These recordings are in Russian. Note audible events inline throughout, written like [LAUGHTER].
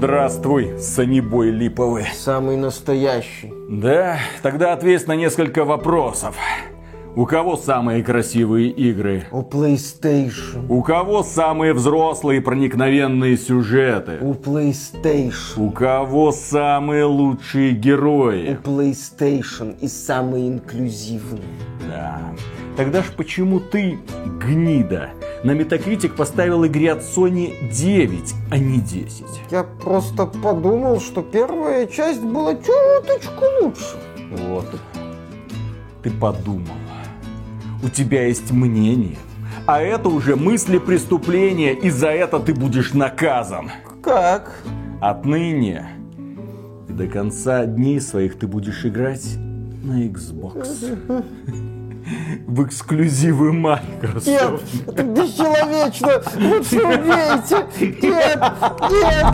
Здравствуй, санибой липовый. Самый настоящий. Да, тогда ответь на несколько вопросов. У кого самые красивые игры? У PlayStation. У кого самые взрослые проникновенные сюжеты? У PlayStation. У кого самые лучшие У герои? PlayStation и самый инклюзивный. Да. Тогда ж почему ты, гнида, на Metacritic поставил игре от Sony 9, а не 10? Я просто подумал, что первая часть была чуточку лучше. Вот. Ты подумал. У тебя есть мнение. А это уже мысли преступления, и за это ты будешь наказан. Как? Отныне и до конца дней своих ты будешь играть на Xbox. В эксклюзивы Microsoft. Нет, это бесчеловечно. Лучше убейте. Нет, нет.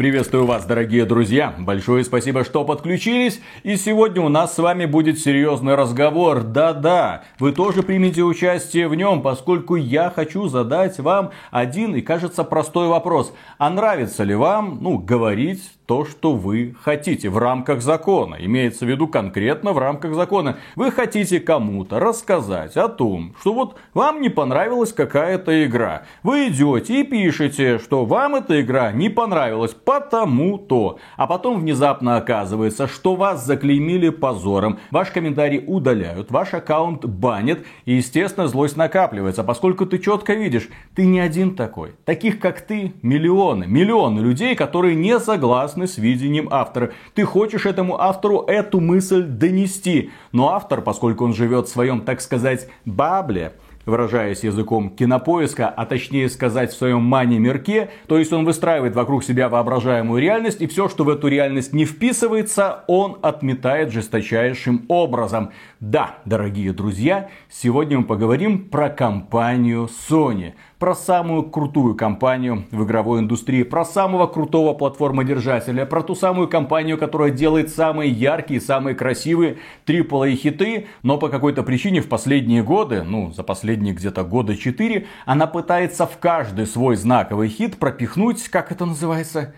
Приветствую вас, дорогие друзья. Большое спасибо, что подключились. И сегодня у нас с вами будет серьезный разговор. Да-да, вы тоже примите участие в нем, поскольку я хочу задать вам один и, кажется, простой вопрос. А нравится ли вам, ну, говорить то, что вы хотите в рамках закона. Имеется в виду конкретно в рамках закона. Вы хотите кому-то рассказать о том, что вот вам не понравилась какая-то игра. Вы идете и пишете, что вам эта игра не понравилась потому-то. А потом внезапно оказывается, что вас заклеймили позором. Ваш комментарий удаляют, ваш аккаунт банят. И естественно злость накапливается, поскольку ты четко видишь, ты не один такой. Таких как ты миллионы. Миллионы людей, которые не согласны с видением автора. Ты хочешь этому автору эту мысль донести. Но автор, поскольку он живет в своем, так сказать, бабле, выражаясь языком кинопоиска, а точнее сказать в своем мане-мирке, то есть он выстраивает вокруг себя воображаемую реальность, и все, что в эту реальность не вписывается, он отметает жесточайшим образом. Да, дорогие друзья, сегодня мы поговорим про компанию Sony. Про самую крутую компанию в игровой индустрии, про самого крутого платформодержателя, про ту самую компанию, которая делает самые яркие, самые красивые AAA хиты, но по какой-то причине в последние годы, ну, за последние где-то года 4, она пытается в каждый свой знаковый хит пропихнуть, как это называется,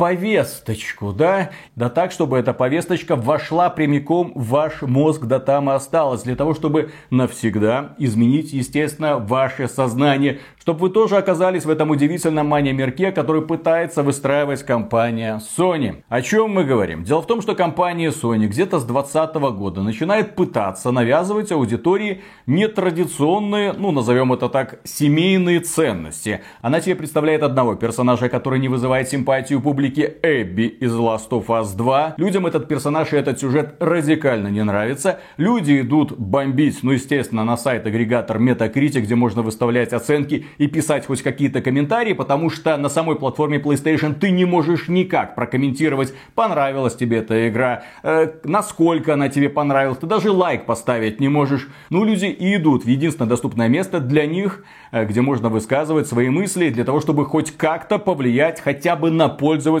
повесточку, да? Да так, чтобы эта повесточка вошла прямиком в ваш мозг, да там и осталась. Для того, чтобы навсегда изменить, естественно, ваше сознание. Чтобы вы тоже оказались в этом удивительном мане-мирке, который пытается выстраивать компания Sony. О чем мы говорим? Дело в том, что компания Sony где-то с 2020 года начинает пытаться навязывать аудитории нетрадиционные, ну назовем это так, семейные ценности. Она тебе представляет одного персонажа, который не вызывает симпатию публики, Эбби из Last of Us 2. Людям этот персонаж и этот сюжет радикально не нравится. Люди идут бомбить, ну естественно, на сайт-агрегатор Metacritic, где можно выставлять оценки и писать хоть какие-то комментарии, потому что на самой платформе PlayStation ты не можешь никак прокомментировать, понравилась тебе эта игра, э, насколько она тебе понравилась, ты даже лайк поставить не можешь. Ну, люди и идут в единственное доступное место для них, э, где можно высказывать свои мысли, для того, чтобы хоть как-то повлиять хотя бы на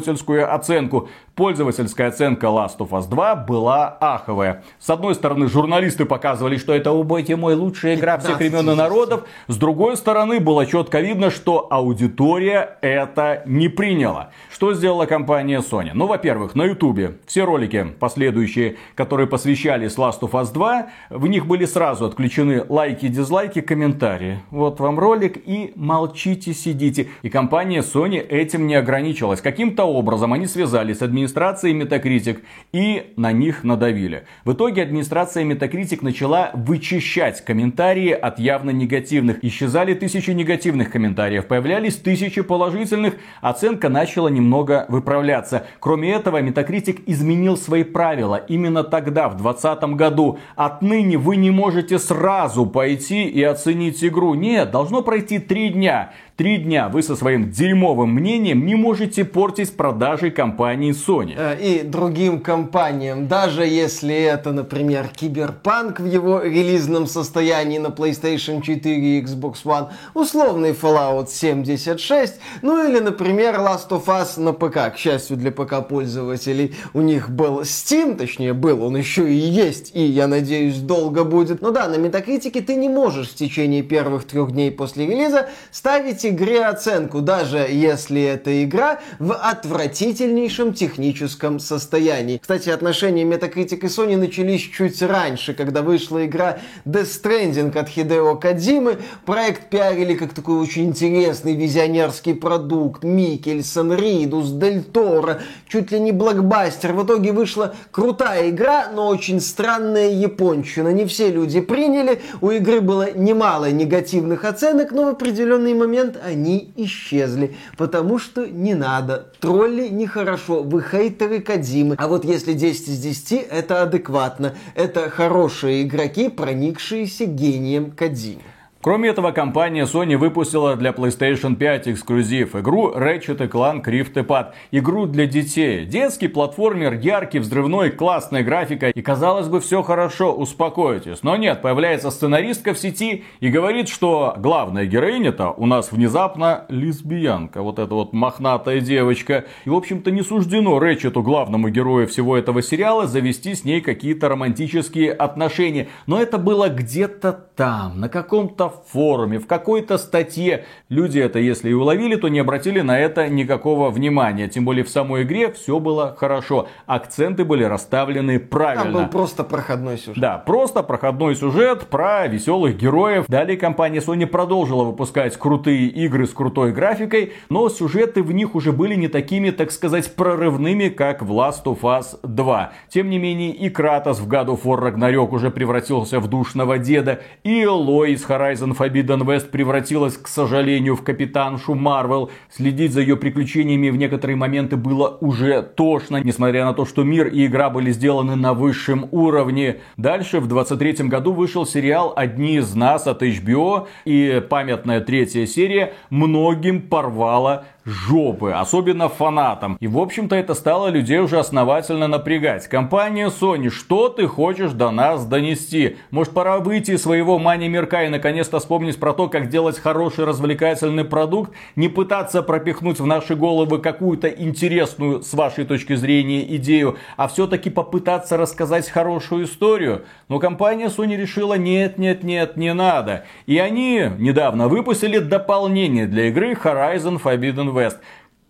пользовательскую оценку. Пользовательская оценка Last of Us 2 была аховая. С одной стороны, журналисты показывали, что это, убойте мой, лучшая игра всех времен и народов. С другой стороны, было четко видно, что аудитория это не приняла. Что сделала компания Sony? Ну, во-первых, на ютубе все ролики последующие, которые посвящались Last of Us 2, в них были сразу отключены лайки, дизлайки, комментарии. Вот вам ролик и молчите, сидите. И компания Sony этим не ограничилась. Каким-то образом они связались с администрацией Metacritic и на них надавили. В итоге администрация Metacritic начала вычищать комментарии от явно негативных. Исчезали тысячи негативных комментариев, появлялись тысячи положительных, оценка начала немного выправляться. Кроме этого, Metacritic изменил свои правила именно тогда, в 2020 году. Отныне вы не можете сразу пойти и оценить игру. Нет, должно пройти три дня. Три дня вы со своим дерьмовым мнением не можете портить продажи компании Sony. Э, И другим компаниям, даже если это, например, Киберпанк в его релизном состоянии на PlayStation 4 и Xbox One, условный Fallout 76, ну или, например, Last of Us на ПК. К счастью для ПК-пользователей, у них был Steam, точнее был, он еще и есть, и, я надеюсь, долго будет. Ну да, на Метакритике ты не можешь в течение первых трех дней после релиза ставить игре оценку, даже если эта игра в отвратительнейшем техническом состоянии. Кстати, отношения Metacritic и Sony начались чуть раньше, когда вышла игра Death Stranding от Хидео Кадзимы. Проект пиарили как такой очень интересный визионерский продукт. Микельсон, Ридус, Дель Торо, чуть ли не блокбастер. В итоге вышла крутая игра, но очень странная японщина. Не все люди приняли, у игры было немало негативных оценок, но в определенный момент они исчезли, потому что не надо. Тролли нехорошо, вы хейтеры Кадзимы. А вот если 10 из 10, это адекватно. Это хорошие игроки, проникшиеся гением Кадзимы. Кроме этого, компания Sony выпустила для PlayStation 5 эксклюзив игру Ratchet Clank Rift Apart. Игру для детей. Детский платформер, яркий, взрывной, классная графика. И казалось бы, все хорошо, успокойтесь. Но нет, появляется сценаристка в сети и говорит, что главная героиня-то у нас внезапно лесбиянка. Вот эта вот мохнатая девочка. И, в общем-то, не суждено Рэчету, главному герою всего этого сериала, завести с ней какие-то романтические отношения. Но это было где-то там, на каком-то форуме, в какой-то статье. Люди это, если и уловили, то не обратили на это никакого внимания. Тем более в самой игре все было хорошо. Акценты были расставлены правильно. Там был просто проходной сюжет. Да, просто проходной сюжет про веселых героев. Далее компания Sony продолжила выпускать крутые игры с крутой графикой, но сюжеты в них уже были не такими, так сказать, прорывными, как в Last of Us 2. Тем не менее, и Кратос в God of War Ragnarok уже превратился в душного деда, и Элой из Horizon Horizon Forbidden West превратилась, к сожалению, в капитаншу Марвел. Следить за ее приключениями в некоторые моменты было уже тошно, несмотря на то, что мир и игра были сделаны на высшем уровне. Дальше, в 23 году, вышел сериал «Одни из нас» от HBO, и памятная третья серия многим порвала жопы, особенно фанатам. И в общем-то это стало людей уже основательно напрягать. Компания Sony, что ты хочешь до нас донести? Может пора выйти из своего мани мирка и наконец-то вспомнить про то, как делать хороший развлекательный продукт, не пытаться пропихнуть в наши головы какую-то интересную с вашей точки зрения идею, а все-таки попытаться рассказать хорошую историю. Но компания Sony решила нет, нет, нет, не надо. И они недавно выпустили дополнение для игры Horizon Forbidden West West.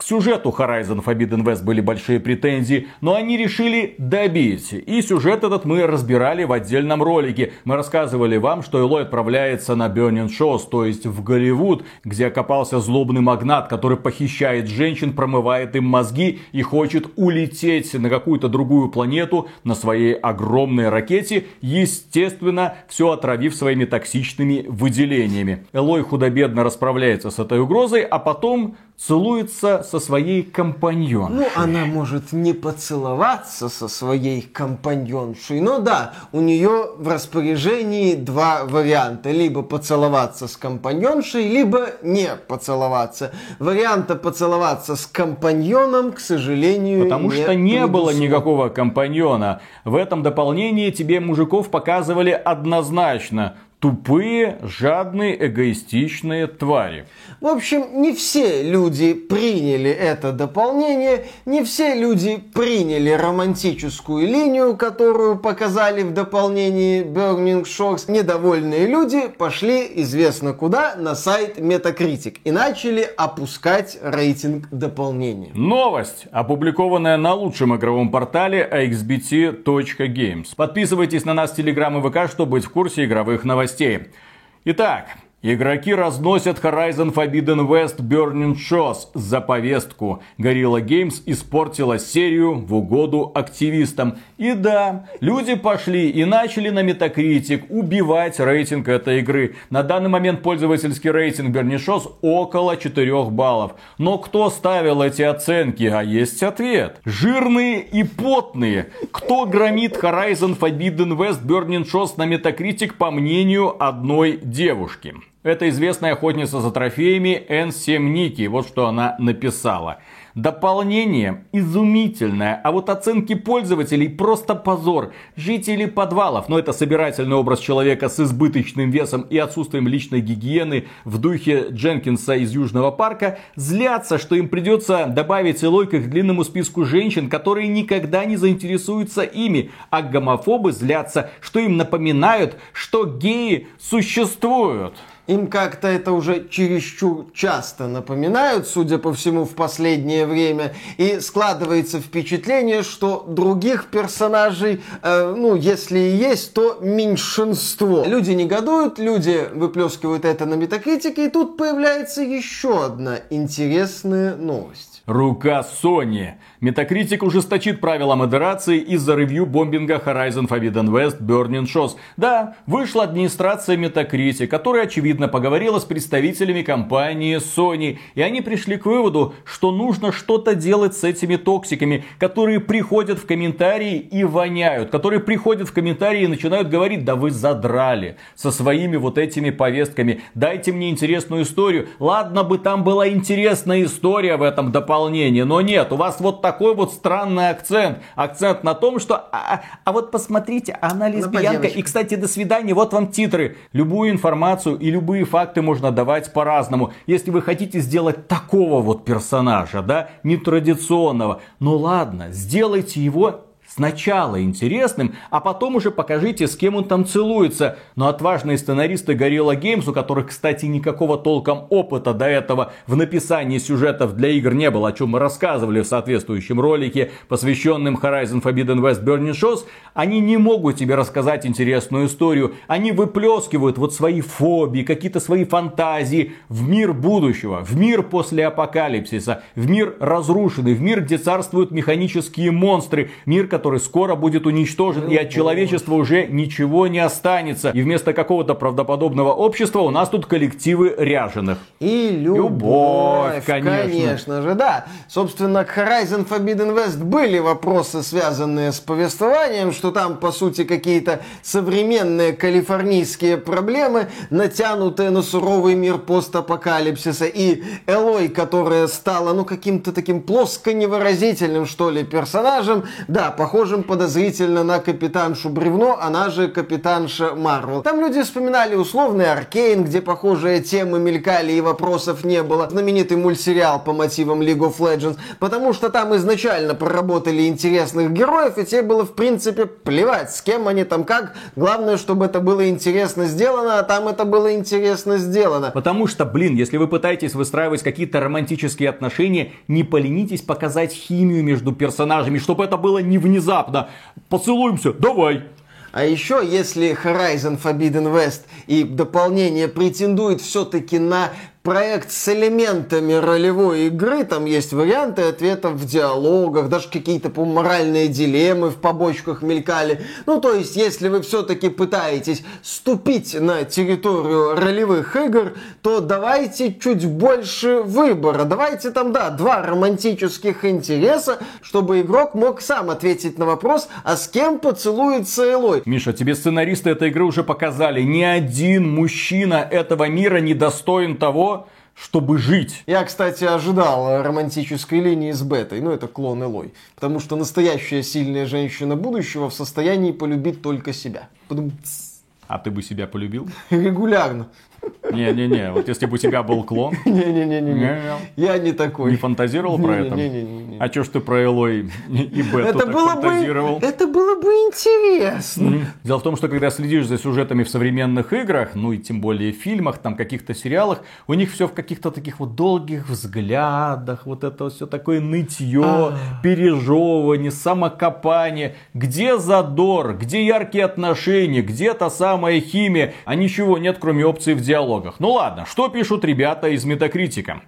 К сюжету Horizon Forbidden West были большие претензии, но они решили добить. И сюжет этот мы разбирали в отдельном ролике. Мы рассказывали вам, что Элой отправляется на Burning Shows, то есть в Голливуд, где окопался злобный магнат, который похищает женщин, промывает им мозги и хочет улететь на какую-то другую планету на своей огромной ракете, естественно, все отравив своими токсичными выделениями. Элой худо-бедно расправляется с этой угрозой, а потом целуется со своей компаньоншей. Ну, она может не поцеловаться со своей компаньоншей. Но да, у нее в распоряжении два варианта. Либо поцеловаться с компаньоншей, либо не поцеловаться. Варианта поцеловаться с компаньоном, к сожалению, Потому не что не было никакого компаньона. В этом дополнении тебе мужиков показывали однозначно тупые, жадные, эгоистичные твари. В общем, не все люди приняли это дополнение, не все люди приняли романтическую линию, которую показали в дополнении Burning Shores. Недовольные люди пошли известно куда на сайт Metacritic и начали опускать рейтинг дополнения. Новость, опубликованная на лучшем игровом портале axbt.games. Подписывайтесь на нас в Telegram и ВК, чтобы быть в курсе игровых новостей. Итак, Игроки разносят Horizon Forbidden West Burning Shores за повестку. Gorilla Games испортила серию в угоду активистам. И да, люди пошли и начали на Metacritic убивать рейтинг этой игры. На данный момент пользовательский рейтинг Burning Shores около 4 баллов. Но кто ставил эти оценки? А есть ответ. Жирные и потные. Кто громит Horizon Forbidden West Burning Shores на Metacritic по мнению одной девушки? Это известная охотница за трофеями N7 Ники. Вот что она написала. Дополнение изумительное, а вот оценки пользователей просто позор. Жители подвалов, но это собирательный образ человека с избыточным весом и отсутствием личной гигиены в духе Дженкинса из Южного парка, злятся, что им придется добавить Элойка к длинному списку женщин, которые никогда не заинтересуются ими, а гомофобы злятся, что им напоминают, что геи существуют. Им как-то это уже чересчур часто напоминают, судя по всему, в последнее время. И складывается впечатление, что других персонажей, э, ну, если и есть, то меньшинство. Люди негодуют, люди выплескивают это на метакритике, и тут появляется еще одна интересная новость. Рука Sony. Metacritic ужесточит правила модерации из-за ревью бомбинга Horizon Forbidden West Burning Shores. Да, вышла администрация Metacritic, которая очевидно поговорила с представителями компании Sony. И они пришли к выводу, что нужно что-то делать с этими токсиками, которые приходят в комментарии и воняют. Которые приходят в комментарии и начинают говорить, да вы задрали со своими вот этими повестками. Дайте мне интересную историю. Ладно бы там была интересная история в этом дополнении, но нет, у вас вот так такой вот странный акцент. Акцент на том, что а, а, а вот посмотрите, она лесбиянка. И, кстати, до свидания, вот вам титры. Любую информацию и любые факты можно давать по-разному. Если вы хотите сделать такого вот персонажа, да, нетрадиционного, ну ладно, сделайте его Сначала интересным, а потом уже покажите, с кем он там целуется. Но отважные сценаристы Gorilla Games, у которых, кстати, никакого толком опыта до этого в написании сюжетов для игр не было, о чем мы рассказывали в соответствующем ролике, посвященном Horizon Forbidden West Burning Shows, они не могут тебе рассказать интересную историю. Они выплескивают вот свои фобии, какие-то свои фантазии в мир будущего, в мир после апокалипсиса, в мир разрушенный, в мир, где царствуют механические монстры, мир, который который скоро будет уничтожен, и от человечества уже ничего не останется. И вместо какого-то правдоподобного общества у нас тут коллективы ряженых. И любовь, любовь конечно. конечно же, да. Собственно, к Horizon Forbidden West были вопросы, связанные с повествованием, что там, по сути, какие-то современные калифорнийские проблемы, натянутые на суровый мир постапокалипсиса. И Элой, которая стала, ну, каким-то таким плоско невыразительным, что ли, персонажем, да, похоже похожим подозрительно на капитаншу Бревно, она же капитанша Марвел. Там люди вспоминали условный Аркейн, где похожие темы мелькали и вопросов не было. Знаменитый мультсериал по мотивам League of Legends, потому что там изначально проработали интересных героев, и тебе было в принципе плевать, с кем они там как. Главное, чтобы это было интересно сделано, а там это было интересно сделано. Потому что, блин, если вы пытаетесь выстраивать какие-то романтические отношения, не поленитесь показать химию между персонажами, чтобы это было не внезапно внезапно. Поцелуемся, давай. А еще, если Horizon Forbidden West и дополнение претендует все-таки на проект с элементами ролевой игры, там есть варианты ответов в диалогах, даже какие-то по моральные дилеммы в побочках мелькали. Ну, то есть, если вы все-таки пытаетесь ступить на территорию ролевых игр, то давайте чуть больше выбора. Давайте там, да, два романтических интереса, чтобы игрок мог сам ответить на вопрос, а с кем поцелуется Элой. Миша, тебе сценаристы этой игры уже показали, ни один мужчина этого мира не достоин того, чтобы жить. Я, кстати, ожидал романтической линии с Бетой, ну это клон Элой. Потому что настоящая сильная женщина будущего в состоянии полюбить только себя. Потом... А ты бы себя полюбил? [LAUGHS] Регулярно. Не-не-не, вот если бы у тебя был клон. Не-не-не, я не такой. Не фантазировал про это? Не-не-не. А что ж ты про Элой и Бету это было фантазировал? Бы, это было бы интересно. Дело в том, что когда следишь за сюжетами в современных играх, ну и тем более в фильмах, там каких-то сериалах, у них все в каких-то таких вот долгих взглядах, вот это все такое нытье, а. пережевывание, самокопание. Где задор, где яркие отношения, где та самая химия, а ничего нет, кроме опции в диалогах. Ну ладно, что пишут ребята из Метакритика?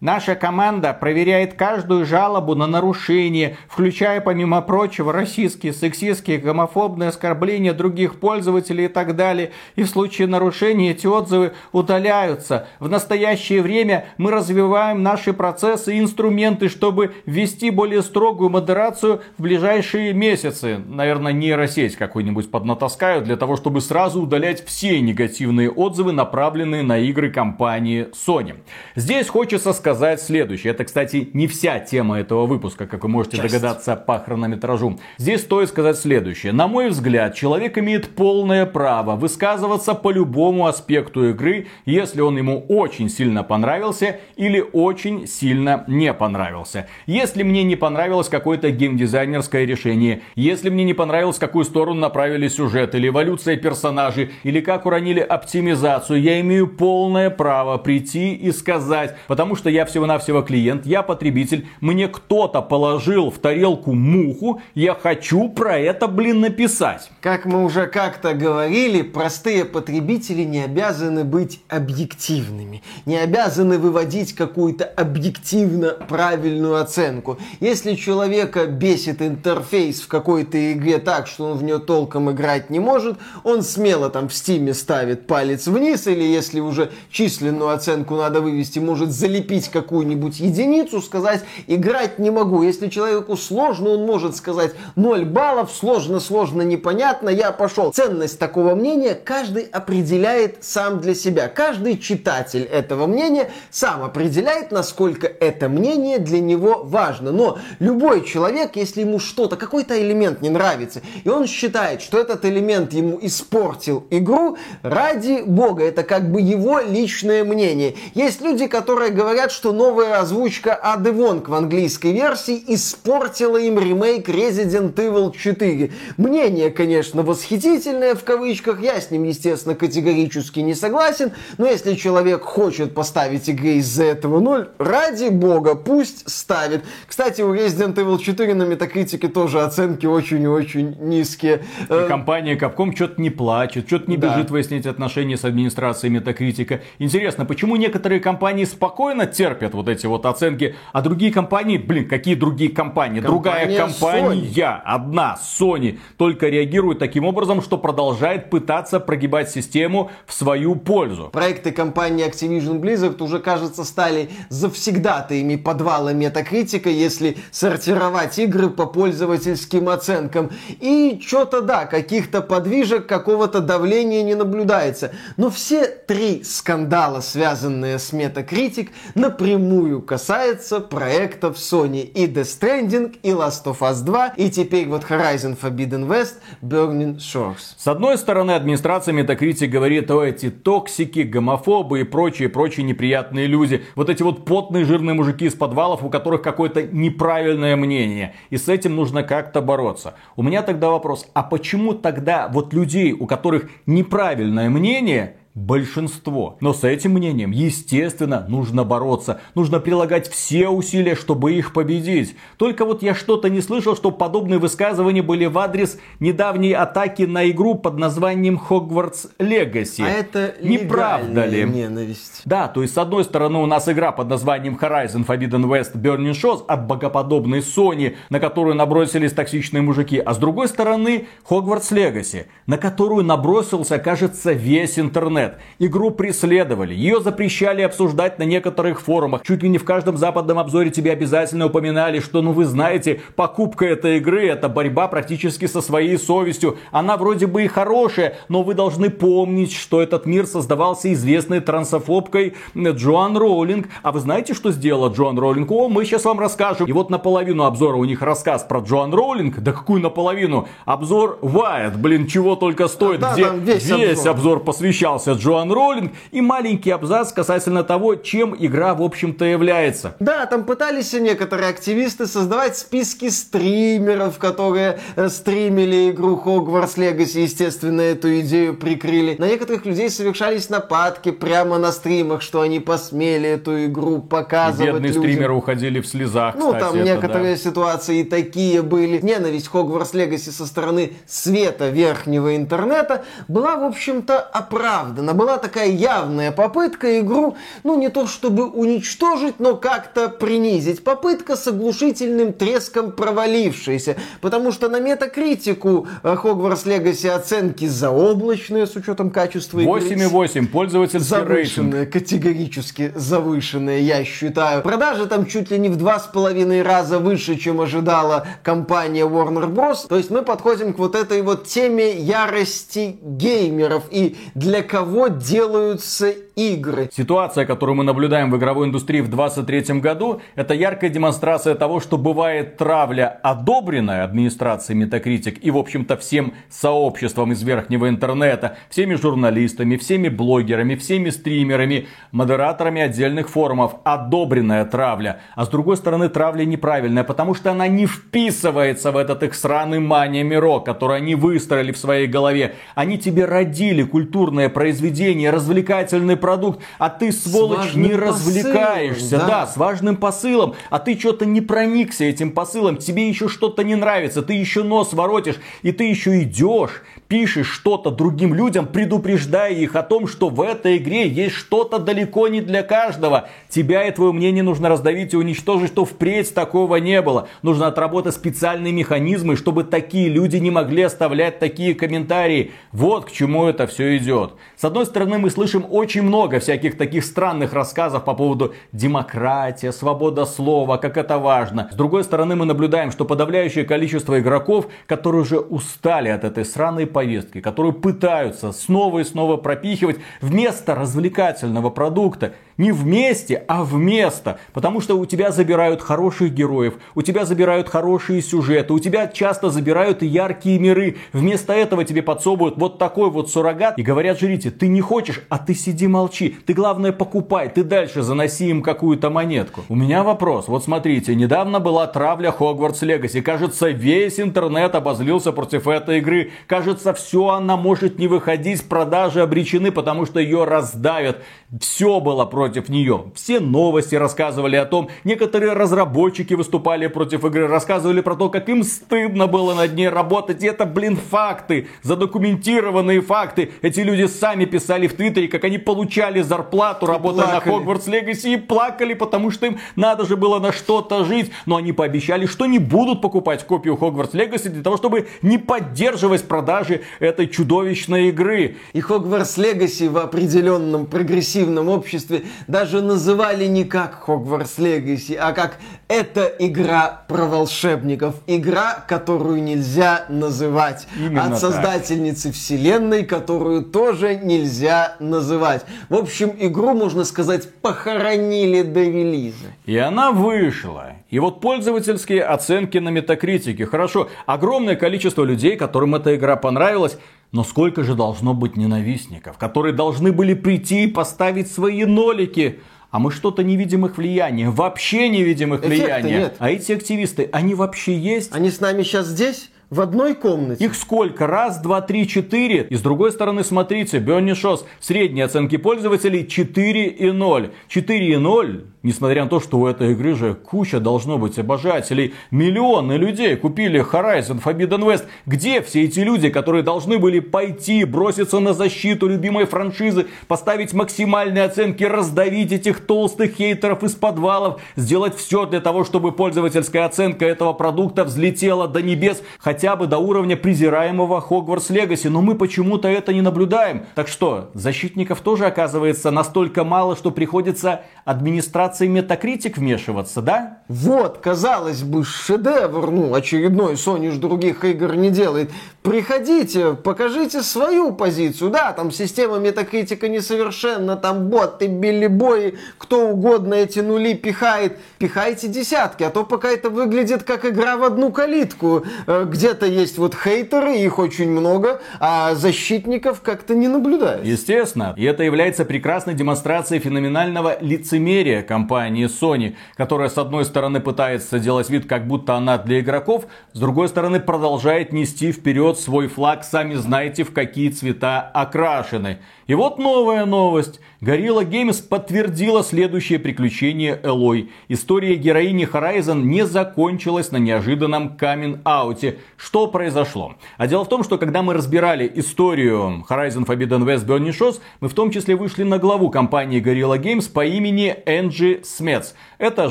Наша команда проверяет каждую жалобу на нарушение, включая, помимо прочего, российские, сексистские, гомофобные оскорбления других пользователей и так далее. И в случае нарушения эти отзывы удаляются. В настоящее время мы развиваем наши процессы и инструменты, чтобы ввести более строгую модерацию в ближайшие месяцы. Наверное, нейросеть какую-нибудь поднатаскают для того, чтобы сразу удалять все негативные отзывы, направленные на игры компании Sony. Здесь хочется сказать, сказать следующее. Это, кстати, не вся тема этого выпуска, как вы можете Часть. догадаться по хронометражу. Здесь стоит сказать следующее. На мой взгляд, человек имеет полное право высказываться по любому аспекту игры, если он ему очень сильно понравился или очень сильно не понравился. Если мне не понравилось какое-то геймдизайнерское решение, если мне не понравилось, в какую сторону направили сюжет, или эволюция персонажей, или как уронили оптимизацию, я имею полное право прийти и сказать, потому что я всего-навсего клиент, я потребитель, мне кто-то положил в тарелку муху, я хочу про это, блин, написать. Как мы уже как-то говорили, простые потребители не обязаны быть объективными, не обязаны выводить какую-то объективно правильную оценку. Если человека бесит интерфейс в какой-то игре так, что он в нее толком играть не может, он смело там в стиме ставит палец вниз, или если уже численную оценку надо вывести, может залепить какую-нибудь единицу, сказать играть не могу. Если человеку сложно, он может сказать 0 баллов, сложно, сложно, непонятно, я пошел. Ценность такого мнения каждый определяет сам для себя. Каждый читатель этого мнения сам определяет, насколько это мнение для него важно. Но любой человек, если ему что-то, какой-то элемент не нравится, и он считает, что этот элемент ему испортил игру, ради бога, это как бы его личное мнение. Есть люди, которые говорят, что новая озвучка Ады Вонг в английской версии испортила им ремейк Resident Evil 4. Мнение, конечно, восхитительное в кавычках, я с ним, естественно, категорически не согласен, но если человек хочет поставить игре из-за этого ноль, ради бога, пусть ставит. Кстати, у Resident Evil 4 на метакритике тоже оценки очень-очень низкие. И э, компания Capcom что-то не плачет, что-то не да. бежит выяснить отношения с администрацией метакритика. Интересно, почему некоторые компании спокойно терпят вот эти вот оценки, а другие компании, блин, какие другие компании? Компания Другая компания, Sony. одна, Sony, только реагирует таким образом, что продолжает пытаться прогибать систему в свою пользу. Проекты компании Activision Blizzard уже, кажется, стали завсегдатаями подвала метакритика, если сортировать игры по пользовательским оценкам. И что-то, да, каких-то подвижек, какого-то давления не наблюдается. Но все три скандала, связанные с Metacritic, напрямую касаются проектов Sony. И Death Stranding, и Last of Us 2, и теперь вот Horizon Forbidden West, Burning Shores. С одной стороны, администрация Metacritic говорит о эти токсики, гомофобы и прочие-прочие неприятные люди. Вот эти вот потные жирные мужики из подвалов, у которых какое-то неправильное мнение. И с этим нужно как-то бороться. У меня тогда вопрос, а почему тогда вот людей, у которых неправильное мнение, большинство. Но с этим мнением, естественно, нужно бороться. Нужно прилагать все усилия, чтобы их победить. Только вот я что-то не слышал, что подобные высказывания были в адрес недавней атаки на игру под названием Hogwarts Legacy. А это не правда ли? ненависть. Да, то есть с одной стороны у нас игра под названием Horizon Forbidden West Burning Shores от богоподобной Sony, на которую набросились токсичные мужики. А с другой стороны Hogwarts Legacy, на которую набросился, кажется, весь интернет интернет. Игру преследовали, ее запрещали обсуждать на некоторых форумах. Чуть ли не в каждом западном обзоре тебе обязательно упоминали, что, ну вы знаете, покупка этой игры это борьба практически со своей совестью. Она вроде бы и хорошая, но вы должны помнить, что этот мир создавался известной трансофобкой Джоан Роулинг. А вы знаете, что сделала Джоан Роулинг? О, мы сейчас вам расскажем. И вот наполовину обзора у них рассказ про Джоан Роулинг. Да какую наполовину? Обзор Вайт, блин, чего только стоит, да, где весь, весь обзор. обзор посвящался занимался Джоан Роллинг, и маленький абзац касательно того, чем игра, в общем-то, является. Да, там пытались некоторые активисты создавать списки стримеров, которые э, стримили игру Hogwarts Legacy, естественно, эту идею прикрыли. На некоторых людей совершались нападки прямо на стримах, что они посмели эту игру показывать и бедные людям. стримеры уходили в слезах, Ну, кстати, там это, некоторые да. ситуации такие были. Ненависть Hogwarts Legacy со стороны света верхнего интернета была, в общем-то, оправдана оправдана. Была такая явная попытка игру, ну не то чтобы уничтожить, но как-то принизить. Попытка с оглушительным треском провалившаяся. Потому что на метакритику э, Hogwarts Legacy оценки заоблачные с учетом качества игры. 8,8 пользовательский завышенные, рейтинг. категорически завышенные, я считаю. Продажи там чуть ли не в два с половиной раза выше, чем ожидала компания Warner Bros. То есть мы подходим к вот этой вот теме ярости геймеров и для кого кого делаются игры. Ситуация, которую мы наблюдаем в игровой индустрии в 2023 году, это яркая демонстрация того, что бывает травля, одобренная администрацией Metacritic и, в общем-то, всем сообществом из верхнего интернета, всеми журналистами, всеми блогерами, всеми стримерами, модераторами отдельных форумов, одобренная травля. А с другой стороны, травля неправильная, потому что она не вписывается в этот их сраный мания мирок, который они выстроили в своей голове. Они тебе родили культурное произведение, развлекательный продукт, а ты, сволочь, не посылом, развлекаешься. Да. да, с важным посылом, а ты что-то не проникся этим посылом, тебе еще что-то не нравится, ты еще нос воротишь, и ты еще идешь, пишешь что-то другим людям, предупреждая их о том, что в этой игре есть что-то далеко не для каждого. Тебя и твое мнение нужно раздавить и уничтожить, что впредь такого не было. Нужно отработать специальные механизмы, чтобы такие люди не могли оставлять такие комментарии. Вот к чему это все идет. С одной стороны, мы слышим очень много всяких таких странных рассказов по поводу демократии, свобода слова, как это важно. С другой стороны, мы наблюдаем, что подавляющее количество игроков, которые уже устали от этой сраной повестки, которые пытаются снова и снова пропихивать вместо развлекательного продукта не вместе, а вместо. Потому что у тебя забирают хороших героев, у тебя забирают хорошие сюжеты, у тебя часто забирают яркие миры. Вместо этого тебе подсовывают вот такой вот суррогат и говорят, жрите, ты не хочешь, а ты сиди молчи. Ты главное покупай, ты дальше заноси им какую-то монетку. У меня вопрос. Вот смотрите, недавно была травля Хогвартс Легаси. Кажется, весь интернет обозлился против этой игры. Кажется, все она может не выходить, продажи обречены, потому что ее раздавят. Все было против против нее. Все новости рассказывали о том, некоторые разработчики выступали против игры, рассказывали про то, как им стыдно было над ней работать. И это, блин, факты, задокументированные факты. Эти люди сами писали в Твиттере, как они получали зарплату, работая на Хогвартс Легаси, и плакали, потому что им надо же было на что-то жить. Но они пообещали, что не будут покупать копию Хогвартс Легаси для того, чтобы не поддерживать продажи этой чудовищной игры. И Хогвартс Легаси в определенном прогрессивном обществе даже называли не как Хогвартс Легаси, а как «это игра про волшебников». Игра, которую нельзя называть. Именно От создательницы так. вселенной, которую тоже нельзя называть. В общем, игру, можно сказать, похоронили до релиза. И она вышла. И вот пользовательские оценки на метакритике. Хорошо, огромное количество людей, которым эта игра понравилась, но сколько же должно быть ненавистников, которые должны были прийти и поставить свои нолики. А мы что-то не видим их влияния, вообще не видим их влияния. Нет. А эти активисты, они вообще есть? Они с нами сейчас здесь? В одной комнате? Их сколько? Раз, два, три, четыре. И с другой стороны, смотрите, Берни Шос, средние оценки пользователей 4,0. 4,0 Несмотря на то, что у этой игры же куча должно быть обожателей. Миллионы людей купили Horizon Forbidden West. Где все эти люди, которые должны были пойти, броситься на защиту любимой франшизы, поставить максимальные оценки, раздавить этих толстых хейтеров из подвалов, сделать все для того, чтобы пользовательская оценка этого продукта взлетела до небес, хотя бы до уровня презираемого Hogwarts Legacy. Но мы почему-то это не наблюдаем. Так что, защитников тоже оказывается настолько мало, что приходится администрация администрации Metacritic вмешиваться, да? Вот, казалось бы, шедевр, ну, очередной, Sony ж других игр не делает. Приходите, покажите свою позицию, да, там система Metacritic несовершенна, там боты, билли кто угодно эти нули пихает, пихайте десятки, а то пока это выглядит как игра в одну калитку. Э, где-то есть вот хейтеры, их очень много, а защитников как-то не наблюдается. Естественно, и это является прекрасной демонстрацией феноменального лицемерия компании Sony, которая с одной стороны пытается делать вид, как будто она для игроков, с другой стороны продолжает нести вперед свой флаг, сами знаете в какие цвета окрашены. И вот новая новость. Gorilla Games подтвердила следующее приключение Элой. История героини Horizon не закончилась на неожиданном камин-ауте. Что произошло? А дело в том, что когда мы разбирали историю Horizon Forbidden West Burning Shows, мы в том числе вышли на главу компании Gorilla Games по имени Энджи Смец. Это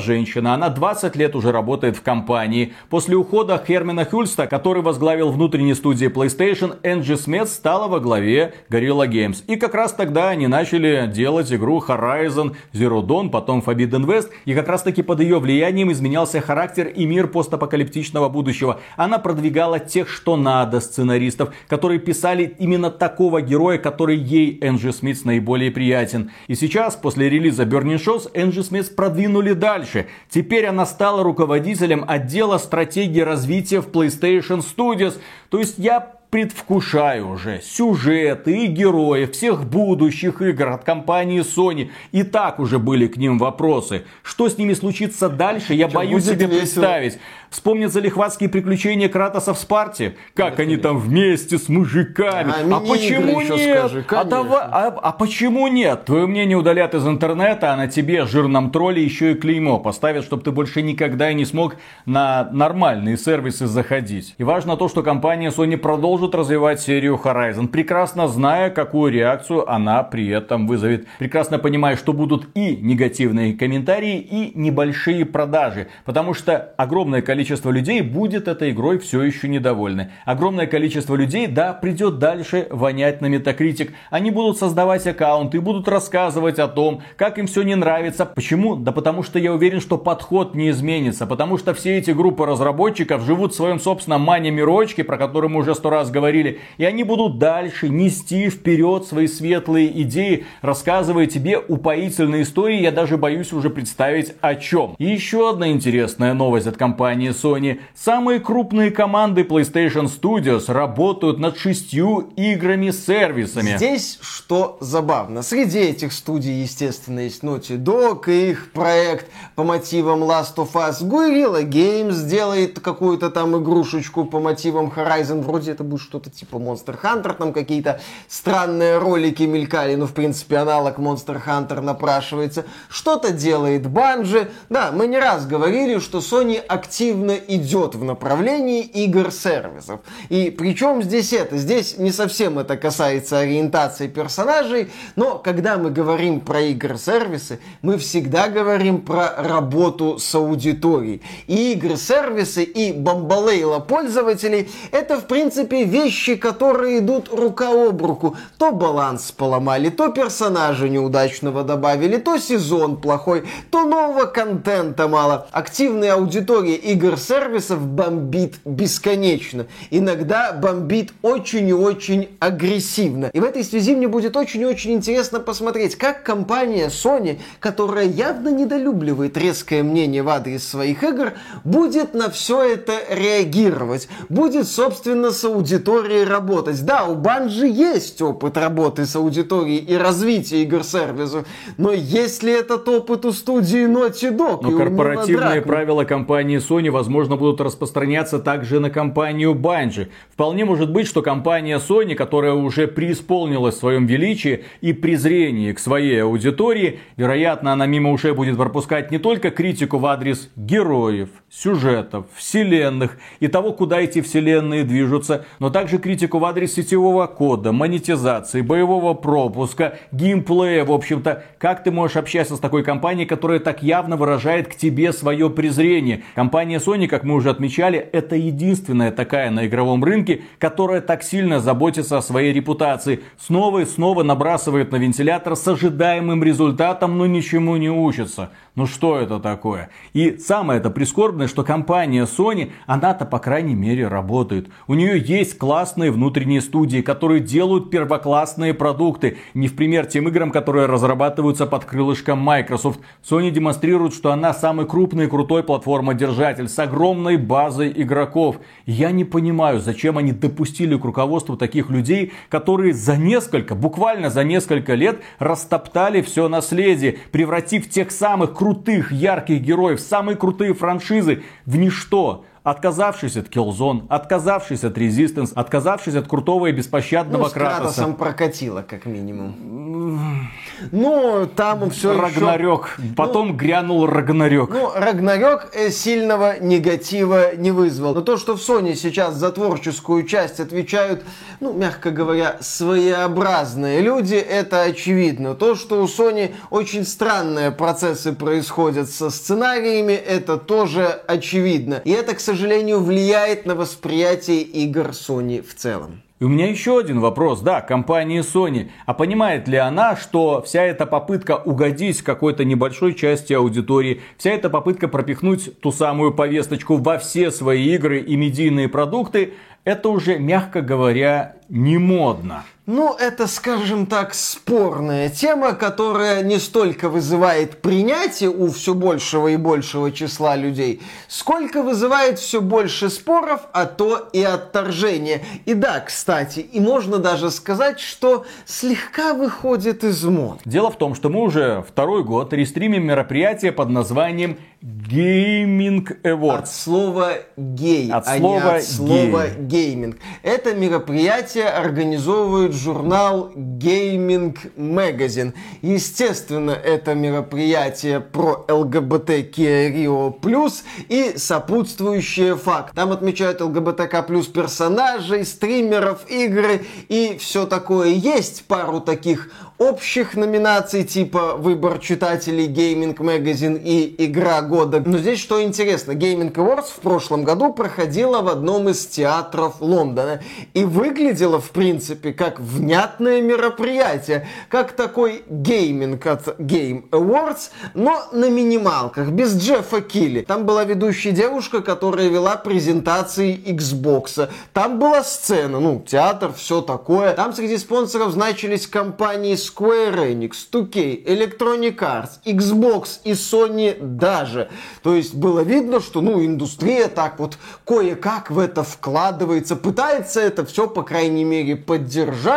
женщина, она 20 лет уже работает в компании. После ухода Хермена Хюльста, который возглавил внутренние студии PlayStation, Энджи Смец стала во главе Gorilla Games. И как раз тогда они начали делать игру Horizon Zero Dawn, потом Forbidden West. И как раз таки под ее влиянием изменялся характер и мир постапокалиптичного будущего. Она продвигала тех, что надо сценаристов, которые писали именно такого героя, который ей, Энджи Смитс, наиболее приятен. И сейчас, после релиза Burning Shows, Энджи Смитс продвинули дальше. Теперь она стала руководителем отдела стратегии развития в PlayStation Studios. То есть я предвкушаю уже сюжеты и герои всех будущих игр от компании Sony. И так уже были к ним вопросы. Что с ними случится дальше, я Что, боюсь себе весело. представить. Вспомнят залихватские приключения Кратоса в Спарте. Как Это они нет. там вместе с мужиками. А, а почему нет? Скажи, а, давай, а, а почему нет? Твое мнение удалят из интернета, а на тебе, жирном тролле, еще и клеймо поставят, чтобы ты больше никогда и не смог на нормальные сервисы заходить. И важно то, что компания Sony продолжит развивать серию Horizon, прекрасно зная, какую реакцию она при этом вызовет. Прекрасно понимая, что будут и негативные комментарии, и небольшие продажи. Потому что огромное количество количество людей будет этой игрой все еще недовольны. Огромное количество людей, да, придет дальше вонять на Метакритик. Они будут создавать аккаунты и будут рассказывать о том, как им все не нравится. Почему? Да потому что я уверен, что подход не изменится. Потому что все эти группы разработчиков живут в своем собственном мане-мирочке, про который мы уже сто раз говорили. И они будут дальше нести вперед свои светлые идеи, рассказывая тебе упоительные истории. Я даже боюсь уже представить о чем. И еще одна интересная новость от компании компании Sony, самые крупные команды PlayStation Studios работают над шестью играми-сервисами. Здесь что забавно. Среди этих студий, естественно, есть Naughty Dog и их проект по мотивам Last of Us. Guerrilla Games делает какую-то там игрушечку по мотивам Horizon. Вроде это будет что-то типа Monster Hunter. Там какие-то странные ролики мелькали. Но, в принципе, аналог Monster Hunter напрашивается. Что-то делает Bungie. Да, мы не раз говорили, что Sony активно активно идет в направлении игр-сервисов. И причем здесь это? Здесь не совсем это касается ориентации персонажей, но когда мы говорим про игр-сервисы, мы всегда говорим про работу с аудиторией. И игр-сервисы, и бомбалейла пользователей — это, в принципе, вещи, которые идут рука об руку. То баланс поломали, то персонажа неудачного добавили, то сезон плохой, то нового контента мало. Активная аудитория игр игр-сервисов бомбит бесконечно. Иногда бомбит очень и очень агрессивно. И в этой связи мне будет очень и очень интересно посмотреть, как компания Sony, которая явно недолюбливает резкое мнение в адрес своих игр, будет на все это реагировать. Будет, собственно, с аудиторией работать. Да, у Банжи есть опыт работы с аудиторией и развития игр-сервисов, но есть ли этот опыт у студии Naughty Dog? Но корпоративные правила компании Sony возможно, будут распространяться также на компанию Bungie. Вполне может быть, что компания Sony, которая уже преисполнилась в своем величии и презрении к своей аудитории, вероятно, она мимо ушей будет пропускать не только критику в адрес героев, сюжетов, вселенных и того, куда эти вселенные движутся, но также критику в адрес сетевого кода, монетизации, боевого пропуска, геймплея, в общем-то. Как ты можешь общаться с такой компанией, которая так явно выражает к тебе свое презрение? Компания Sony как мы уже отмечали, это единственная такая на игровом рынке, которая так сильно заботится о своей репутации. Снова и снова набрасывает на вентилятор с ожидаемым результатом, но ничему не учится. Ну что это такое? И самое это прискорбное, что компания Sony, она-то по крайней мере работает. У нее есть классные внутренние студии, которые делают первоклассные продукты. Не в пример тем играм, которые разрабатываются под крылышком Microsoft. Sony демонстрирует, что она самый крупный и крутой платформодержатель с огромной базой игроков. Я не понимаю, зачем они допустили к руководству таких людей, которые за несколько, буквально за несколько лет растоптали все наследие, превратив тех самых крутых, ярких героев, самые крутые франшизы в ничто. Отказавшись от Killzone, отказавшись от Resistance, отказавшись от крутого и беспощадного ну, с Кратоса. Кратосом прокатило, как минимум. Ну, там все Рагнарёк. еще... Потом ну, грянул Рагнарёк. Ну, Рагнарёк э, сильного негатива не вызвал. Но то, что в Sony сейчас за творческую часть отвечают, ну, мягко говоря, своеобразные люди, это очевидно. То, что у Sony очень странные процессы происходят со сценариями, это тоже очевидно. И это, к сожалению, влияет на восприятие игр Sony в целом. И у меня еще один вопрос, да, компании Sony. А понимает ли она, что вся эта попытка угодить какой-то небольшой части аудитории, вся эта попытка пропихнуть ту самую повесточку во все свои игры и медийные продукты, это уже, мягко говоря, не модно. Ну, это, скажем так, спорная тема, которая не столько вызывает принятие у все большего и большего числа людей, сколько вызывает все больше споров, а то и отторжения. И да, кстати, и можно даже сказать, что слегка выходит из мод. Дело в том, что мы уже второй год рестримим мероприятие под названием Gaming Awards. От слова гей, от а слова не от слова гейминг. Это мероприятие организовывает журнал Gaming Magazine. Естественно, это мероприятие про ЛГБТК Рио Плюс и сопутствующие факты. Там отмечают ЛГБТК плюс персонажей, стримеров, игры и все такое. Есть пару таких общих номинаций, типа выбор читателей Gaming Magazine и игра года. Но здесь что интересно, Gaming Awards в прошлом году проходила в одном из театров Лондона. И выглядело, в принципе, как внятное мероприятие. Как такой гейминг от Game Awards, но на минималках, без Джеффа Килли. Там была ведущая девушка, которая вела презентации Xbox. Там была сцена, ну, театр, все такое. Там среди спонсоров значились компании Square Enix, 2K, Electronic Arts, Xbox и Sony даже. То есть было видно, что ну индустрия так вот кое-как в это вкладывается, пытается это все, по крайней мере, поддержать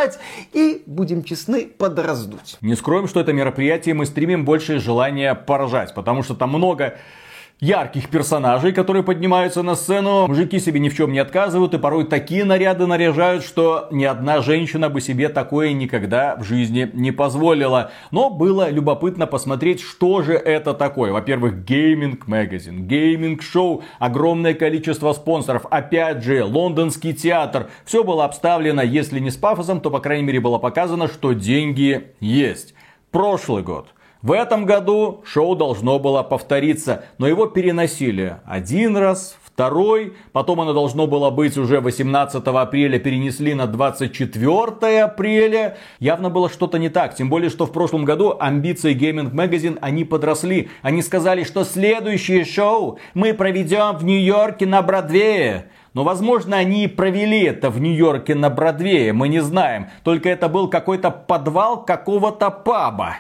и, будем честны, подраздуть. Не скроем, что это мероприятие мы стримим больше из желания поржать, потому что там много ярких персонажей, которые поднимаются на сцену. Мужики себе ни в чем не отказывают и порой такие наряды наряжают, что ни одна женщина бы себе такое никогда в жизни не позволила. Но было любопытно посмотреть, что же это такое. Во-первых, Gayming Magazine, Gayming шоу, огромное количество спонсоров, опять же, лондонский театр. Все было обставлено, если не с пафосом, то по крайней мере было показано, что деньги есть. Прошлый год. В этом году шоу должно было повториться, но его переносили один раз, второй, потом оно должно было быть уже 18 апреля, перенесли на 24 апреля. Явно было что-то не так, тем более, что в прошлом году амбиции Gaming Magazine, они подросли. Они сказали, что следующее шоу мы проведем в Нью-Йорке на Бродвее. Но, возможно, они и провели это в Нью-Йорке на Бродвее, мы не знаем. Только это был какой-то подвал какого-то паба.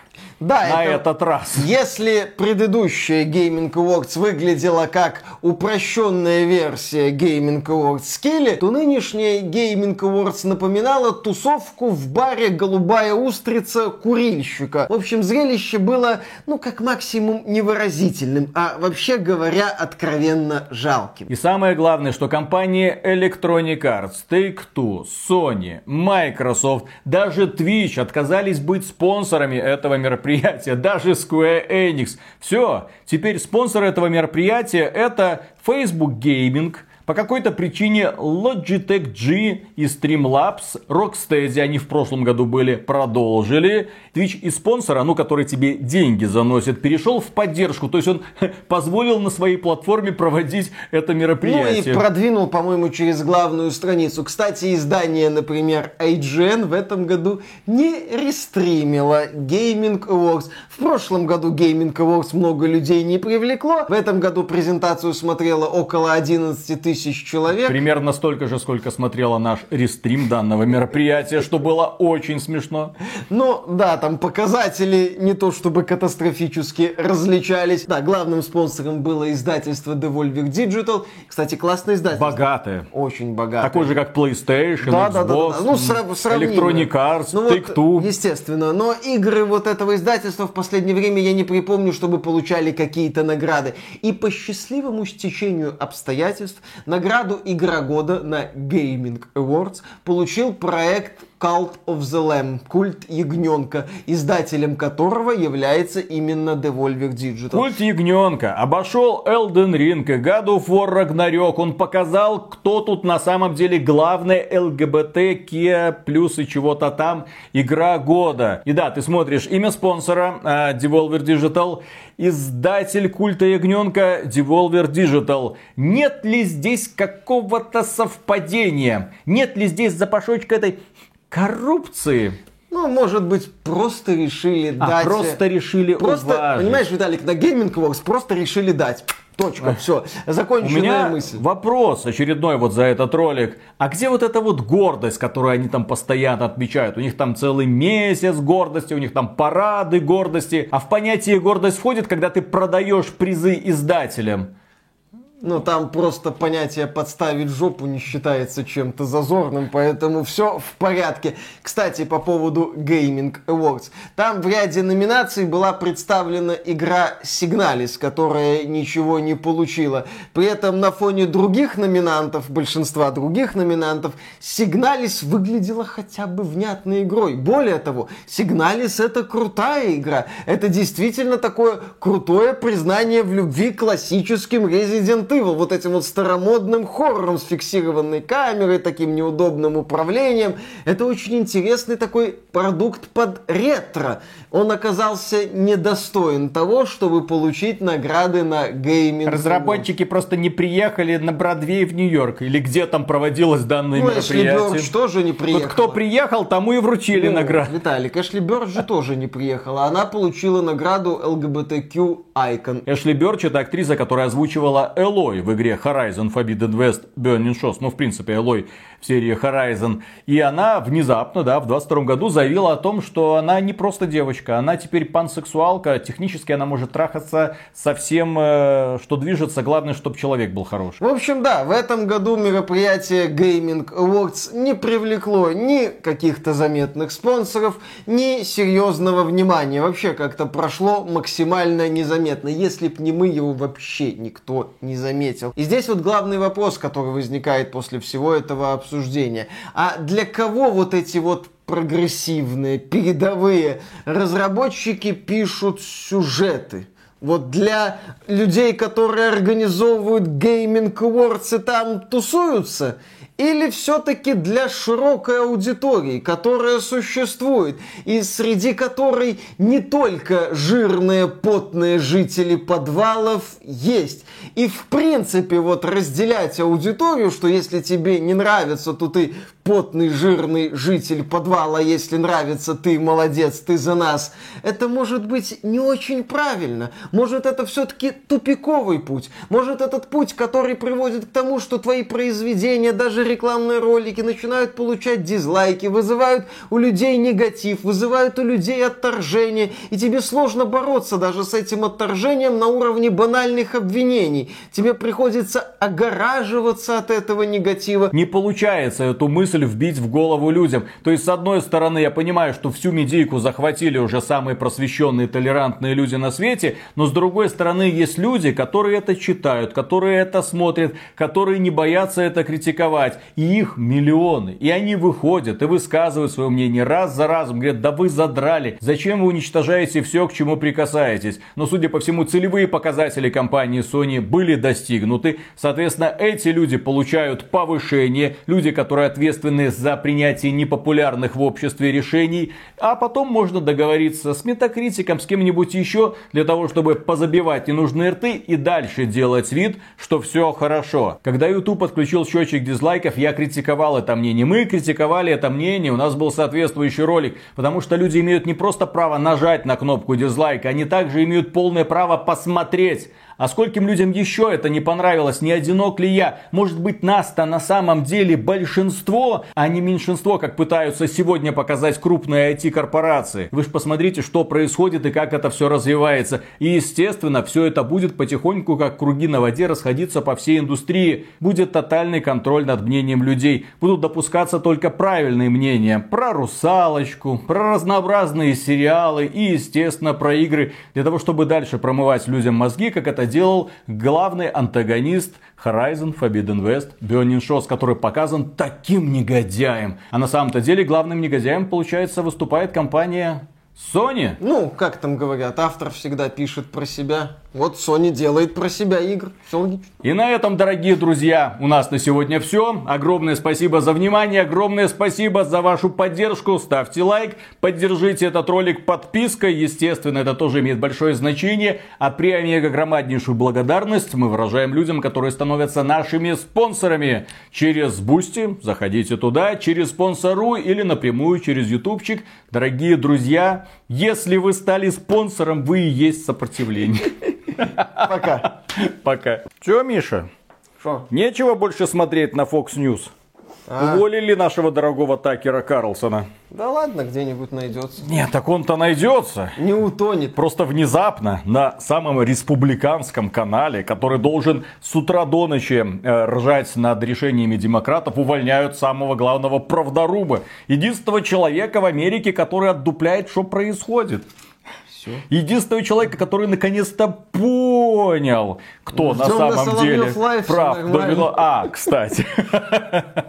Да, на это, этот раз. Если предыдущая Gaming Awards выглядела как упрощенная версия Gaming Awards Скилли, то нынешняя Gaming Awards напоминала тусовку в баре «Голубая устрица» курильщика. В общем, зрелище было, ну, как максимум невыразительным, а вообще говоря, откровенно жалким. И самое главное, что компании Electronic Arts, Take-Two, Sony, Microsoft, даже Twitch отказались быть спонсорами этого мероприятия мероприятия, даже Square Enix. Все, теперь спонсор этого мероприятия это Facebook Gaming – по какой-то причине Logitech G и Streamlabs, Rocksteady, они в прошлом году были, продолжили. Twitch и спонсора, ну, который тебе деньги заносит, перешел в поддержку. То есть он [LAUGHS] позволил на своей платформе проводить это мероприятие. Ну и продвинул, по-моему, через главную страницу. Кстати, издание, например, IGN в этом году не рестримило Gaming Awards. В прошлом году Gaming Awards много людей не привлекло. В этом году презентацию смотрело около 11 тысяч тысяч человек. Примерно столько же, сколько смотрела наш рестрим данного мероприятия, что было очень смешно. Ну, да, там показатели не то чтобы катастрофически различались. Да, главным спонсором было издательство Devolver Digital. Кстати, классное издательство. Богатое. Очень богатое. Такое же, как PlayStation, да, Xbox, да, да, да. Ну, срав- Electronic Arts, ну, Take-Two. Вот, естественно. Но игры вот этого издательства в последнее время я не припомню, чтобы получали какие-то награды. И по счастливому стечению обстоятельств Награду Игра года на Gaming Awards получил проект Cult of the Lamb, культ ягненка, издателем которого является именно Devolver Digital. Культ ягненка обошел Elden Ring и God of War Ragnarok. Он показал, кто тут на самом деле главная ЛГБТ, Kia, плюс и чего-то там игра года. И да, ты смотришь имя спонсора uh, Devolver Digital, издатель культа ягненка Devolver Digital. Нет ли здесь какого-то совпадения? Нет ли здесь запашочка этой коррупции. Ну, может быть, просто решили а, дать... просто решили просто, уважить. Понимаешь, Виталик, на Gaming Works просто решили дать. Точка, все, законченная У меня мысль. вопрос очередной вот за этот ролик. А где вот эта вот гордость, которую они там постоянно отмечают? У них там целый месяц гордости, у них там парады гордости. А в понятие гордость входит, когда ты продаешь призы издателям. Ну, там просто понятие подставить жопу не считается чем-то зазорным, поэтому все в порядке. Кстати, по поводу Gaming Awards. Там в ряде номинаций была представлена игра Signalis, которая ничего не получила. При этом на фоне других номинантов, большинства других номинантов, Signalis выглядела хотя бы внятной игрой. Более того, Signalis это крутая игра. Это действительно такое крутое признание в любви к классическим Resident Evil, вот этим вот старомодным хоррором с фиксированной камерой, таким неудобным управлением. Это очень интересный такой продукт под ретро. Он оказался недостоин того, чтобы получить награды на Gayming. Разработчики просто не приехали на Бродвей в Нью-Йорк, или где там проводилось данное ну, мероприятие. Эшли тоже не приехал. Вот кто приехал, тому и вручили ну, награду. Виталик, Эшли Бёрч же тоже не приехала. Она получила награду LGBTQ Icon. Эшли Бёрч это актриса, которая озвучивала Эло Элой в игре Horizon Forbidden West Burning Shores, ну, в принципе, Элой в серии Horizon. И она внезапно, да, в 22 году заявила о том, что она не просто девочка, она теперь пансексуалка, технически она может трахаться со всем, э, что движется, главное, чтобы человек был хороший. В общем, да, в этом году мероприятие Gaming Awards не привлекло ни каких-то заметных спонсоров, ни серьезного внимания. Вообще как-то прошло максимально незаметно. Если б не мы, его вообще никто не заметил. И здесь вот главный вопрос, который возникает после всего этого обсуждения. А для кого вот эти вот прогрессивные, передовые разработчики пишут сюжеты? Вот для людей, которые организовывают гейминг Awards и там тусуются, или все-таки для широкой аудитории, которая существует, и среди которой не только жирные, потные жители подвалов есть. И в принципе вот разделять аудиторию, что если тебе не нравится, то ты потный, жирный житель подвала, если нравится, ты молодец, ты за нас. Это может быть не очень правильно. Может это все-таки тупиковый путь. Может этот путь, который приводит к тому, что твои произведения, даже рекламные ролики начинают получать дизлайки, вызывают у людей негатив, вызывают у людей отторжение, и тебе сложно бороться даже с этим отторжением на уровне банальных обвинений. Тебе приходится огораживаться от этого негатива. Не получается эту мысль вбить в голову людям. То есть, с одной стороны, я понимаю, что всю медийку захватили уже самые просвещенные, толерантные люди на свете, но с другой стороны, есть люди, которые это читают, которые это смотрят, которые не боятся это критиковать. И их миллионы. И они выходят и высказывают свое мнение раз за разом. Говорят, да вы задрали. Зачем вы уничтожаете все, к чему прикасаетесь? Но, судя по всему, целевые показатели компании Sony были достигнуты. Соответственно, эти люди получают повышение. Люди, которые ответственны за принятие непопулярных в обществе решений. А потом можно договориться с метакритиком, с кем-нибудь еще, для того, чтобы позабивать ненужные рты и дальше делать вид, что все хорошо. Когда YouTube подключил счетчик дизлайков, я критиковал это мнение. Мы критиковали это мнение, у нас был соответствующий ролик. Потому что люди имеют не просто право нажать на кнопку дизлайка, они также имеют полное право посмотреть а скольким людям еще это не понравилось, не одинок ли я? Может быть нас-то на самом деле большинство, а не меньшинство, как пытаются сегодня показать крупные IT-корпорации. Вы же посмотрите, что происходит и как это все развивается. И естественно, все это будет потихоньку, как круги на воде, расходиться по всей индустрии. Будет тотальный контроль над мнением людей. Будут допускаться только правильные мнения про русалочку, про разнообразные сериалы и, естественно, про игры. Для того, чтобы дальше промывать людям мозги, как это это делал главный антагонист Horizon Forbidden West Burning Shores, который показан таким негодяем. А на самом-то деле главным негодяем, получается, выступает компания Sony? Ну, как там говорят, автор всегда пишет про себя. Вот Sony делает про себя игр. Все И на этом, дорогие друзья, у нас на сегодня все. Огромное спасибо за внимание, огромное спасибо за вашу поддержку. Ставьте лайк, поддержите этот ролик подпиской. Естественно, это тоже имеет большое значение. А при омега громаднейшую благодарность мы выражаем людям, которые становятся нашими спонсорами. Через Бусти, заходите туда, через спонсору или напрямую через ютубчик. Дорогие друзья, если вы стали спонсором, вы и есть сопротивление. [LAUGHS] Пока. Пока. Че, Миша? Что? Нечего больше смотреть на Fox News. А? Уволили нашего дорогого Такера Карлсона. Да ладно, где-нибудь найдется. Нет, так он-то найдется. Не утонет. Просто внезапно на самом республиканском канале, который должен с утра до ночи э, ржать над решениями демократов, увольняют самого главного правдоруба. Единственного человека в Америке, который отдупляет, что происходит. Все. Единственного человека, который наконец-то понял, кто на самом деле прав. Домино... А, кстати. [LAUGHS]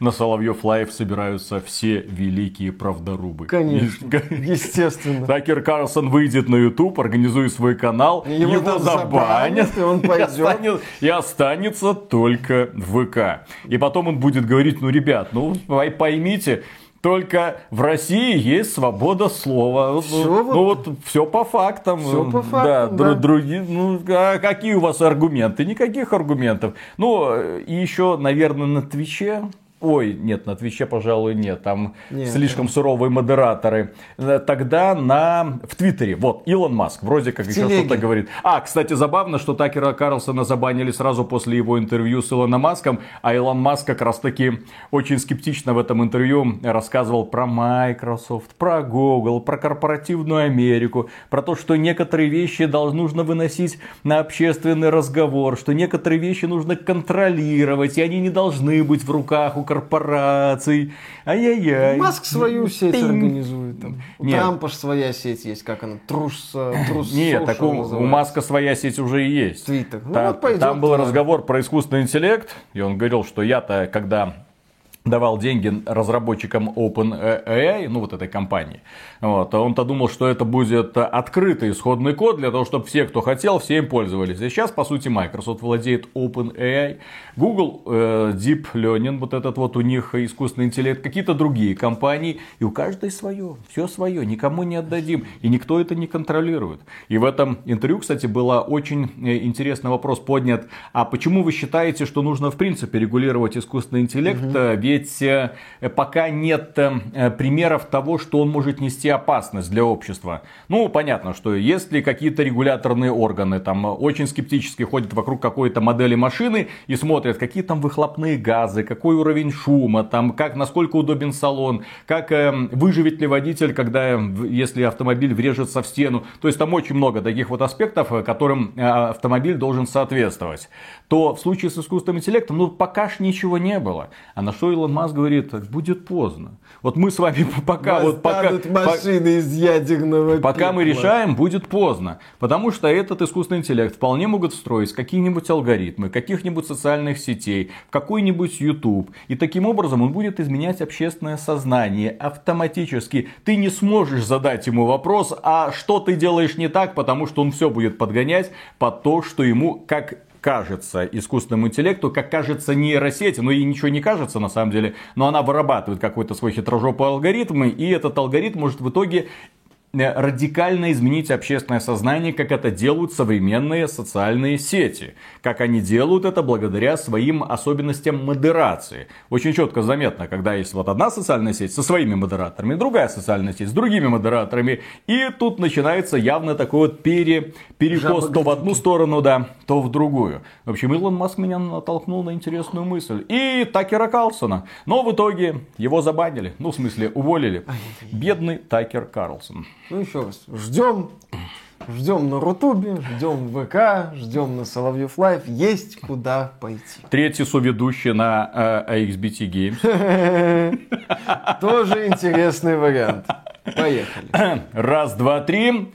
На Соловьев Лайв собираются все великие правдорубы. Конечно, [LAUGHS] естественно. Такер Карлсон выйдет на YouTube, организует свой канал, его, его забанят, и он [LAUGHS] пойдет. И останется только в ВК. И потом он будет говорить, ну, ребят, ну, поймите, только в России есть свобода слова. Все ну, вот... ну вот все по фактам. Все по фактам. Да, да. другие. Ну, а какие у вас аргументы? Никаких аргументов. Ну, и еще, наверное, на Твиче Ой, нет, на Твиче, пожалуй, нет. Там нет, слишком нет. суровые модераторы. Э, тогда на... В Твиттере. Вот, Илон Маск вроде как еще что-то говорит. А, кстати, забавно, что Такера Карлсона забанили сразу после его интервью с Илоном Маском. А Илон Маск как раз таки очень скептично в этом интервью рассказывал про Microsoft, про Google, про корпоративную Америку, про то, что некоторые вещи нужно выносить на общественный разговор, что некоторые вещи нужно контролировать, и они не должны быть в руках у корпораций. Ай-яй-яй. Маск свою сеть Тынь. организует. Там. У Нет. Трампа же своя сеть есть, как она, трус, трус Нет, так у, у Маска своя сеть уже и есть. Твиттер. Ну, там, вот пойдет, там был разговор про искусственный интеллект, и он говорил, что я-то, когда давал деньги разработчикам OpenAI, ну вот этой компании. Вот, он-то думал, что это будет открытый исходный код для того, чтобы все, кто хотел, все им пользовались. И сейчас, по сути, Microsoft владеет OpenAI, Google э, Deep Learning, вот этот вот у них искусственный интеллект, какие-то другие компании, и у каждой свое, все свое, никому не отдадим, и никто это не контролирует. И в этом интервью, кстати, был очень э, интересный вопрос поднят, а почему вы считаете, что нужно в принципе регулировать искусственный интеллект, угу. Ведь э, пока нет э, примеров того, что он может нести опасность для общества. Ну, понятно, что если какие-то регуляторные органы там очень скептически ходят вокруг какой-то модели машины и смотрят, какие там выхлопные газы, какой уровень шума, там, как, насколько удобен салон, как э, выживет ли водитель, когда, если автомобиль врежется в стену. То есть там очень много таких вот аспектов, которым автомобиль должен соответствовать. То в случае с искусственным интеллектом, ну, пока ж ничего не было. А на что Илон Маск говорит, будет поздно. Вот мы с вами [LAUGHS] пока... вот пока, машины из ядерного Пока пепла. мы решаем, будет поздно. Потому что этот искусственный интеллект вполне могут встроить какие-нибудь алгоритмы, каких-нибудь социальных сетей, в какой-нибудь YouTube. И таким образом он будет изменять общественное сознание автоматически. Ты не сможешь задать ему вопрос, а что ты делаешь не так, потому что он все будет подгонять под то, что ему как кажется искусственному интеллекту, как кажется нейросети, но ей ничего не кажется на самом деле, но она вырабатывает какой-то свой хитрожопый алгоритм, и этот алгоритм может в итоге радикально изменить общественное сознание, как это делают современные социальные сети. Как они делают это благодаря своим особенностям модерации. Очень четко заметно, когда есть вот одна социальная сеть со своими модераторами, другая социальная сеть с другими модераторами. И тут начинается явно такой вот пере, перекос то в одну сторону, да, то в другую. В общем, Илон Маск меня натолкнул на интересную мысль. И Такера Карлсона. Но в итоге его забанили. Ну, в смысле, уволили. Бедный Такер Карлсон. Ну, еще раз, ждем. Ждем на Рутубе, ждем в ВК, ждем на Соловьев Лайв. Есть куда пойти. Третий соведущий на э, AXBT Games. [LAUGHS] Тоже интересный вариант. Поехали. Раз, два, три.